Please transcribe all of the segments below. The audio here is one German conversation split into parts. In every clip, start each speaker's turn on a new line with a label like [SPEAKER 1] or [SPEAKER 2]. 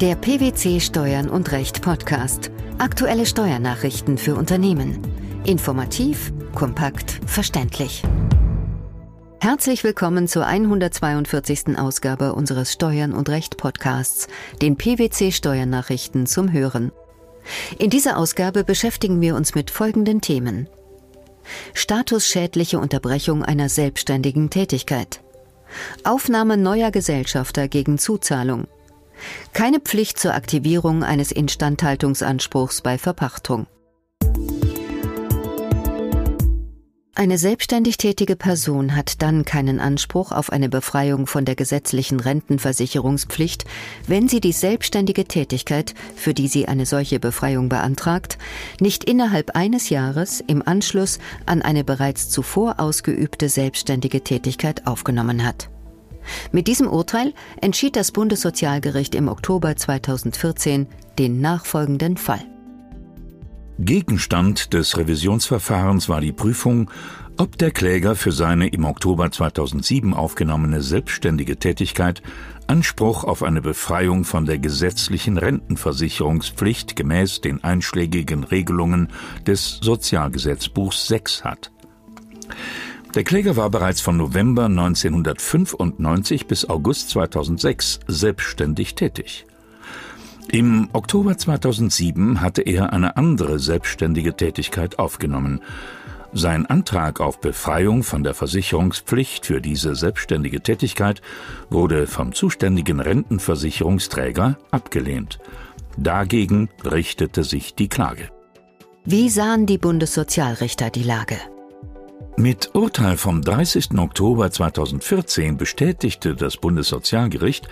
[SPEAKER 1] Der PwC Steuern und Recht Podcast. Aktuelle Steuernachrichten für Unternehmen. Informativ, kompakt, verständlich. Herzlich willkommen zur 142. Ausgabe unseres Steuern und Recht Podcasts, den PwC Steuernachrichten zum Hören. In dieser Ausgabe beschäftigen wir uns mit folgenden Themen. Statusschädliche Unterbrechung einer selbstständigen Tätigkeit. Aufnahme neuer Gesellschafter gegen Zuzahlung. Keine Pflicht zur Aktivierung eines Instandhaltungsanspruchs bei Verpachtung. Eine selbstständig tätige Person hat dann keinen Anspruch auf eine Befreiung von der gesetzlichen Rentenversicherungspflicht, wenn sie die selbstständige Tätigkeit, für die sie eine solche Befreiung beantragt, nicht innerhalb eines Jahres im Anschluss an eine bereits zuvor ausgeübte selbstständige Tätigkeit aufgenommen hat. Mit diesem Urteil entschied das Bundessozialgericht im Oktober 2014 den nachfolgenden Fall.
[SPEAKER 2] Gegenstand des Revisionsverfahrens war die Prüfung, ob der Kläger für seine im Oktober 2007 aufgenommene selbstständige Tätigkeit Anspruch auf eine Befreiung von der gesetzlichen Rentenversicherungspflicht gemäß den einschlägigen Regelungen des Sozialgesetzbuchs 6 hat. Der Kläger war bereits von November 1995 bis August 2006 selbstständig tätig. Im Oktober 2007 hatte er eine andere selbstständige Tätigkeit aufgenommen. Sein Antrag auf Befreiung von der Versicherungspflicht für diese selbstständige Tätigkeit wurde vom zuständigen Rentenversicherungsträger abgelehnt. Dagegen richtete sich die Klage.
[SPEAKER 1] Wie sahen die Bundessozialrichter die Lage?
[SPEAKER 2] Mit Urteil vom 30. Oktober 2014 bestätigte das Bundessozialgericht,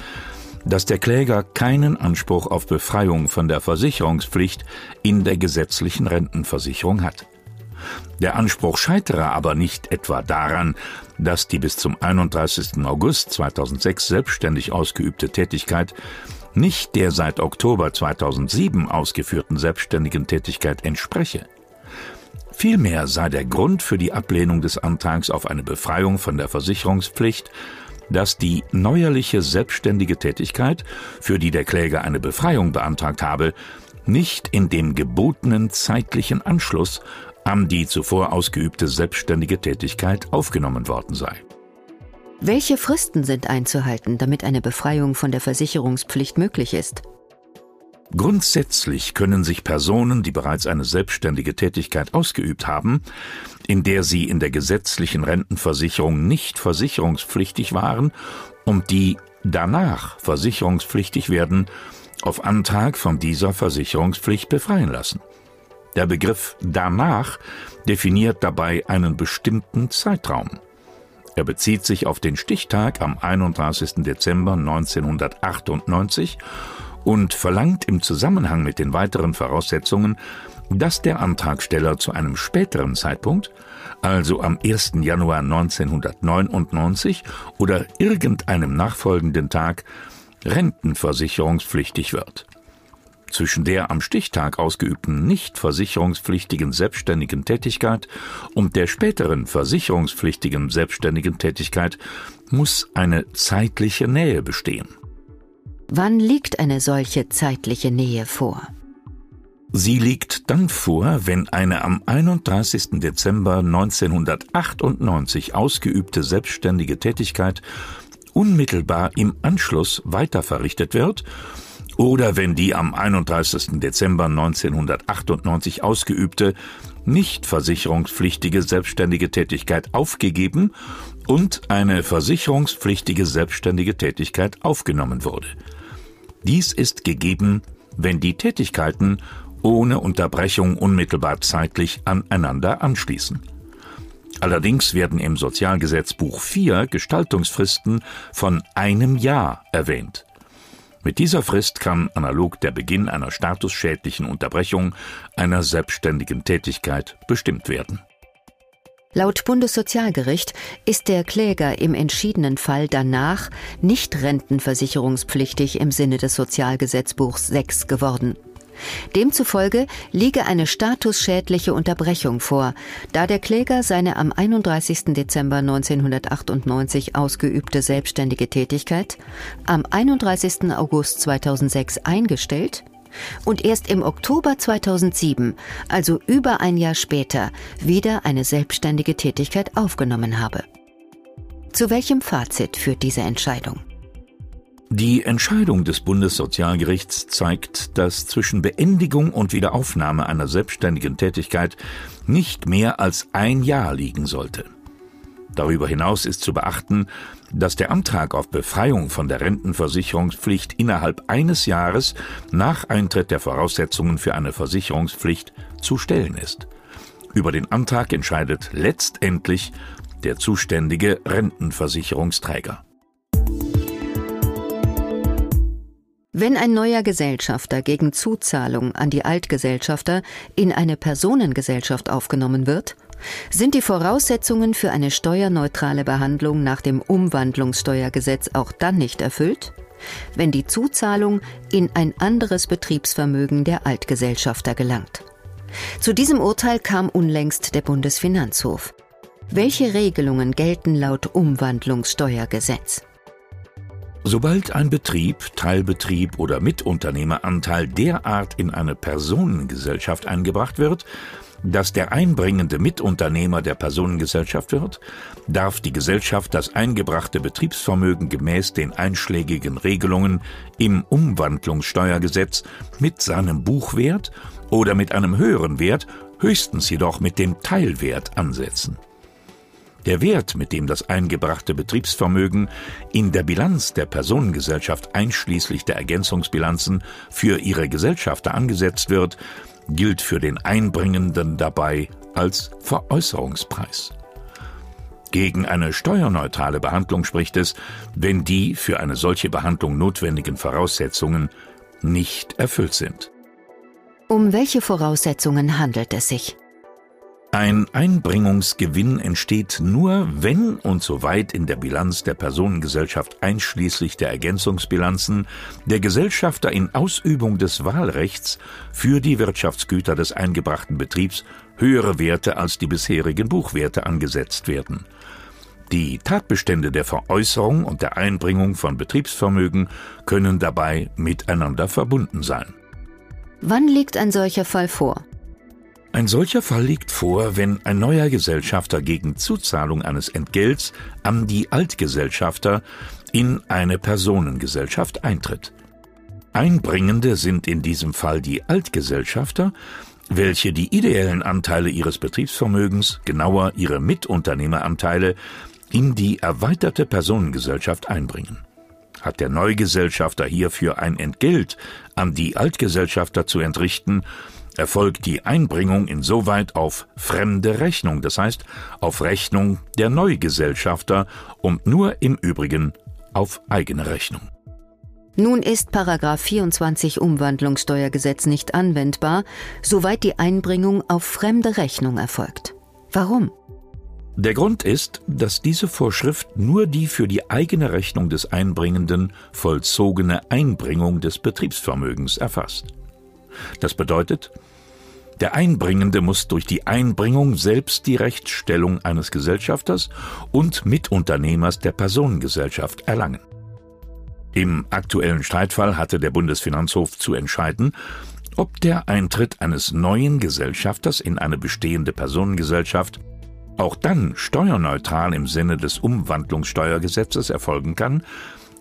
[SPEAKER 2] dass der Kläger keinen Anspruch auf Befreiung von der Versicherungspflicht in der gesetzlichen Rentenversicherung hat. Der Anspruch scheitere aber nicht etwa daran, dass die bis zum 31. August 2006 selbstständig ausgeübte Tätigkeit nicht der seit Oktober 2007 ausgeführten selbstständigen Tätigkeit entspreche. Vielmehr sei der Grund für die Ablehnung des Antrags auf eine Befreiung von der Versicherungspflicht dass die neuerliche selbstständige Tätigkeit, für die der Kläger eine Befreiung beantragt habe, nicht in dem gebotenen zeitlichen Anschluss an die zuvor ausgeübte selbstständige Tätigkeit aufgenommen worden sei.
[SPEAKER 1] Welche Fristen sind einzuhalten, damit eine Befreiung von der Versicherungspflicht möglich ist?
[SPEAKER 2] Grundsätzlich können sich Personen, die bereits eine selbstständige Tätigkeit ausgeübt haben, in der sie in der gesetzlichen Rentenversicherung nicht versicherungspflichtig waren und die danach versicherungspflichtig werden, auf Antrag von dieser Versicherungspflicht befreien lassen. Der Begriff danach definiert dabei einen bestimmten Zeitraum. Er bezieht sich auf den Stichtag am 31. Dezember 1998 und verlangt im Zusammenhang mit den weiteren Voraussetzungen, dass der Antragsteller zu einem späteren Zeitpunkt, also am 1. Januar 1999 oder irgendeinem nachfolgenden Tag, rentenversicherungspflichtig wird. Zwischen der am Stichtag ausgeübten nicht versicherungspflichtigen selbstständigen Tätigkeit und der späteren versicherungspflichtigen selbstständigen Tätigkeit muss eine zeitliche Nähe bestehen.
[SPEAKER 1] Wann liegt eine solche zeitliche Nähe vor?
[SPEAKER 2] Sie liegt dann vor, wenn eine am 31. Dezember 1998 ausgeübte selbstständige Tätigkeit unmittelbar im Anschluss weiterverrichtet wird oder wenn die am 31. Dezember 1998 ausgeübte nicht versicherungspflichtige selbstständige Tätigkeit aufgegeben und eine versicherungspflichtige selbstständige Tätigkeit aufgenommen wurde. Dies ist gegeben, wenn die Tätigkeiten ohne Unterbrechung unmittelbar zeitlich aneinander anschließen. Allerdings werden im Sozialgesetzbuch 4 Gestaltungsfristen von einem Jahr erwähnt. Mit dieser Frist kann analog der Beginn einer statusschädlichen Unterbrechung einer selbstständigen Tätigkeit bestimmt werden.
[SPEAKER 1] Laut Bundessozialgericht ist der Kläger im entschiedenen Fall danach nicht rentenversicherungspflichtig im Sinne des Sozialgesetzbuchs 6 geworden. Demzufolge liege eine statusschädliche Unterbrechung vor, da der Kläger seine am 31. Dezember 1998 ausgeübte selbstständige Tätigkeit am 31. August 2006 eingestellt und erst im Oktober 2007, also über ein Jahr später, wieder eine selbstständige Tätigkeit aufgenommen habe. Zu welchem Fazit führt diese Entscheidung?
[SPEAKER 2] Die Entscheidung des Bundessozialgerichts zeigt, dass zwischen Beendigung und Wiederaufnahme einer selbstständigen Tätigkeit nicht mehr als ein Jahr liegen sollte. Darüber hinaus ist zu beachten, dass der Antrag auf Befreiung von der Rentenversicherungspflicht innerhalb eines Jahres nach Eintritt der Voraussetzungen für eine Versicherungspflicht zu stellen ist. Über den Antrag entscheidet letztendlich der zuständige Rentenversicherungsträger.
[SPEAKER 1] Wenn ein neuer Gesellschafter gegen Zuzahlung an die Altgesellschafter in eine Personengesellschaft aufgenommen wird, sind die Voraussetzungen für eine steuerneutrale Behandlung nach dem Umwandlungssteuergesetz auch dann nicht erfüllt, wenn die Zuzahlung in ein anderes Betriebsvermögen der Altgesellschafter gelangt. Zu diesem Urteil kam unlängst der Bundesfinanzhof. Welche Regelungen gelten laut Umwandlungssteuergesetz?
[SPEAKER 2] Sobald ein Betrieb, Teilbetrieb oder Mitunternehmeranteil derart in eine Personengesellschaft eingebracht wird, dass der einbringende Mitunternehmer der Personengesellschaft wird, darf die Gesellschaft das eingebrachte Betriebsvermögen gemäß den einschlägigen Regelungen im Umwandlungssteuergesetz mit seinem Buchwert oder mit einem höheren Wert, höchstens jedoch mit dem Teilwert ansetzen. Der Wert, mit dem das eingebrachte Betriebsvermögen in der Bilanz der Personengesellschaft einschließlich der Ergänzungsbilanzen für ihre Gesellschafter angesetzt wird, gilt für den Einbringenden dabei als Veräußerungspreis. Gegen eine steuerneutrale Behandlung spricht es, wenn die für eine solche Behandlung notwendigen Voraussetzungen nicht erfüllt sind.
[SPEAKER 1] Um welche Voraussetzungen handelt es sich?
[SPEAKER 2] Ein Einbringungsgewinn entsteht nur, wenn und soweit in der Bilanz der Personengesellschaft einschließlich der Ergänzungsbilanzen der Gesellschafter in Ausübung des Wahlrechts für die Wirtschaftsgüter des eingebrachten Betriebs höhere Werte als die bisherigen Buchwerte angesetzt werden. Die Tatbestände der Veräußerung und der Einbringung von Betriebsvermögen können dabei miteinander verbunden sein.
[SPEAKER 1] Wann liegt ein solcher Fall vor?
[SPEAKER 2] Ein solcher Fall liegt vor, wenn ein neuer Gesellschafter gegen Zuzahlung eines Entgelts an die Altgesellschafter in eine Personengesellschaft eintritt. Einbringende sind in diesem Fall die Altgesellschafter, welche die ideellen Anteile ihres Betriebsvermögens, genauer ihre Mitunternehmeranteile, in die erweiterte Personengesellschaft einbringen. Hat der Neugesellschafter hierfür ein Entgelt an die Altgesellschafter zu entrichten, erfolgt die Einbringung insoweit auf fremde Rechnung, das heißt auf Rechnung der Neugesellschafter und nur im Übrigen auf eigene Rechnung.
[SPEAKER 1] Nun ist Paragraph 24 Umwandlungssteuergesetz nicht anwendbar, soweit die Einbringung auf fremde Rechnung erfolgt. Warum?
[SPEAKER 2] Der Grund ist, dass diese Vorschrift nur die für die eigene Rechnung des Einbringenden vollzogene Einbringung des Betriebsvermögens erfasst. Das bedeutet, der Einbringende muss durch die Einbringung selbst die Rechtsstellung eines Gesellschafters und Mitunternehmers der Personengesellschaft erlangen. Im aktuellen Streitfall hatte der Bundesfinanzhof zu entscheiden, ob der Eintritt eines neuen Gesellschafters in eine bestehende Personengesellschaft auch dann steuerneutral im Sinne des Umwandlungssteuergesetzes erfolgen kann,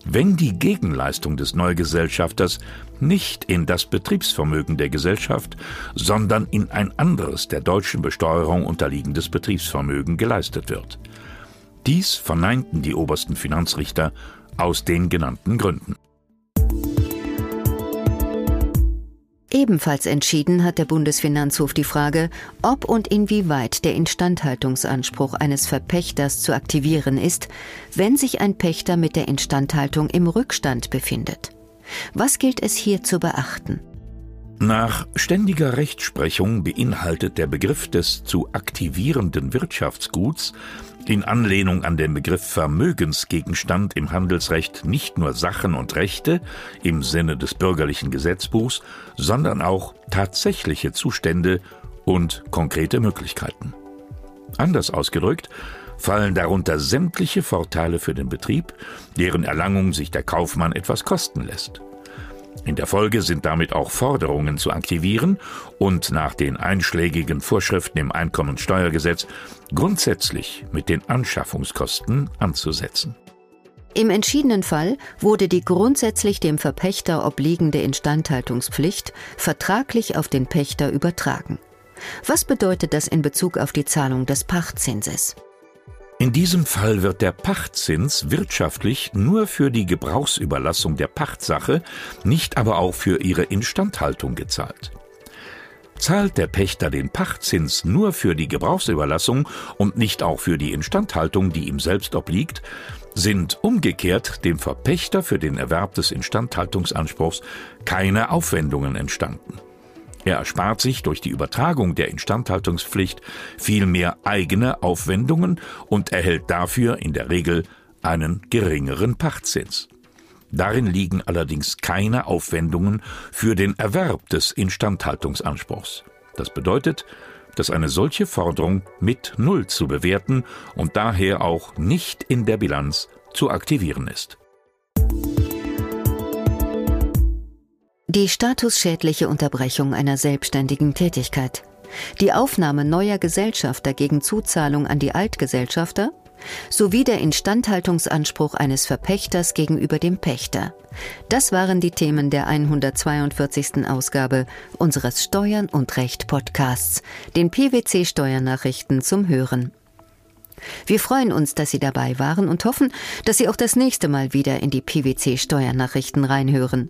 [SPEAKER 2] wenn die Gegenleistung des Neugesellschafters nicht in das Betriebsvermögen der Gesellschaft, sondern in ein anderes der deutschen Besteuerung unterliegendes Betriebsvermögen geleistet wird. Dies verneinten die obersten Finanzrichter aus den genannten Gründen.
[SPEAKER 1] Ebenfalls entschieden hat der Bundesfinanzhof die Frage, ob und inwieweit der Instandhaltungsanspruch eines Verpächters zu aktivieren ist, wenn sich ein Pächter mit der Instandhaltung im Rückstand befindet. Was gilt es hier zu beachten?
[SPEAKER 2] Nach ständiger Rechtsprechung beinhaltet der Begriff des zu aktivierenden Wirtschaftsguts in Anlehnung an den Begriff Vermögensgegenstand im Handelsrecht nicht nur Sachen und Rechte im Sinne des bürgerlichen Gesetzbuchs, sondern auch tatsächliche Zustände und konkrete Möglichkeiten. Anders ausgedrückt, fallen darunter sämtliche Vorteile für den Betrieb, deren Erlangung sich der Kaufmann etwas kosten lässt. In der Folge sind damit auch Forderungen zu aktivieren und nach den einschlägigen Vorschriften im Einkommensteuergesetz grundsätzlich mit den Anschaffungskosten anzusetzen.
[SPEAKER 1] Im entschiedenen Fall wurde die grundsätzlich dem Verpächter obliegende Instandhaltungspflicht vertraglich auf den Pächter übertragen. Was bedeutet das in Bezug auf die Zahlung des Pachtzinses?
[SPEAKER 2] In diesem Fall wird der Pachtzins wirtschaftlich nur für die Gebrauchsüberlassung der Pachtsache, nicht aber auch für ihre Instandhaltung gezahlt. Zahlt der Pächter den Pachtzins nur für die Gebrauchsüberlassung und nicht auch für die Instandhaltung, die ihm selbst obliegt, sind umgekehrt dem Verpächter für den Erwerb des Instandhaltungsanspruchs keine Aufwendungen entstanden. Er erspart sich durch die Übertragung der Instandhaltungspflicht vielmehr eigene Aufwendungen und erhält dafür in der Regel einen geringeren Pachtzins. Darin liegen allerdings keine Aufwendungen für den Erwerb des Instandhaltungsanspruchs. Das bedeutet, dass eine solche Forderung mit Null zu bewerten und daher auch nicht in der Bilanz zu aktivieren ist.
[SPEAKER 1] Die statusschädliche Unterbrechung einer selbstständigen Tätigkeit. Die Aufnahme neuer Gesellschafter gegen Zuzahlung an die Altgesellschafter sowie der Instandhaltungsanspruch eines Verpächters gegenüber dem Pächter. Das waren die Themen der 142. Ausgabe unseres Steuern und Recht Podcasts, den PwC Steuernachrichten zum Hören. Wir freuen uns, dass Sie dabei waren und hoffen, dass Sie auch das nächste Mal wieder in die PwC Steuernachrichten reinhören.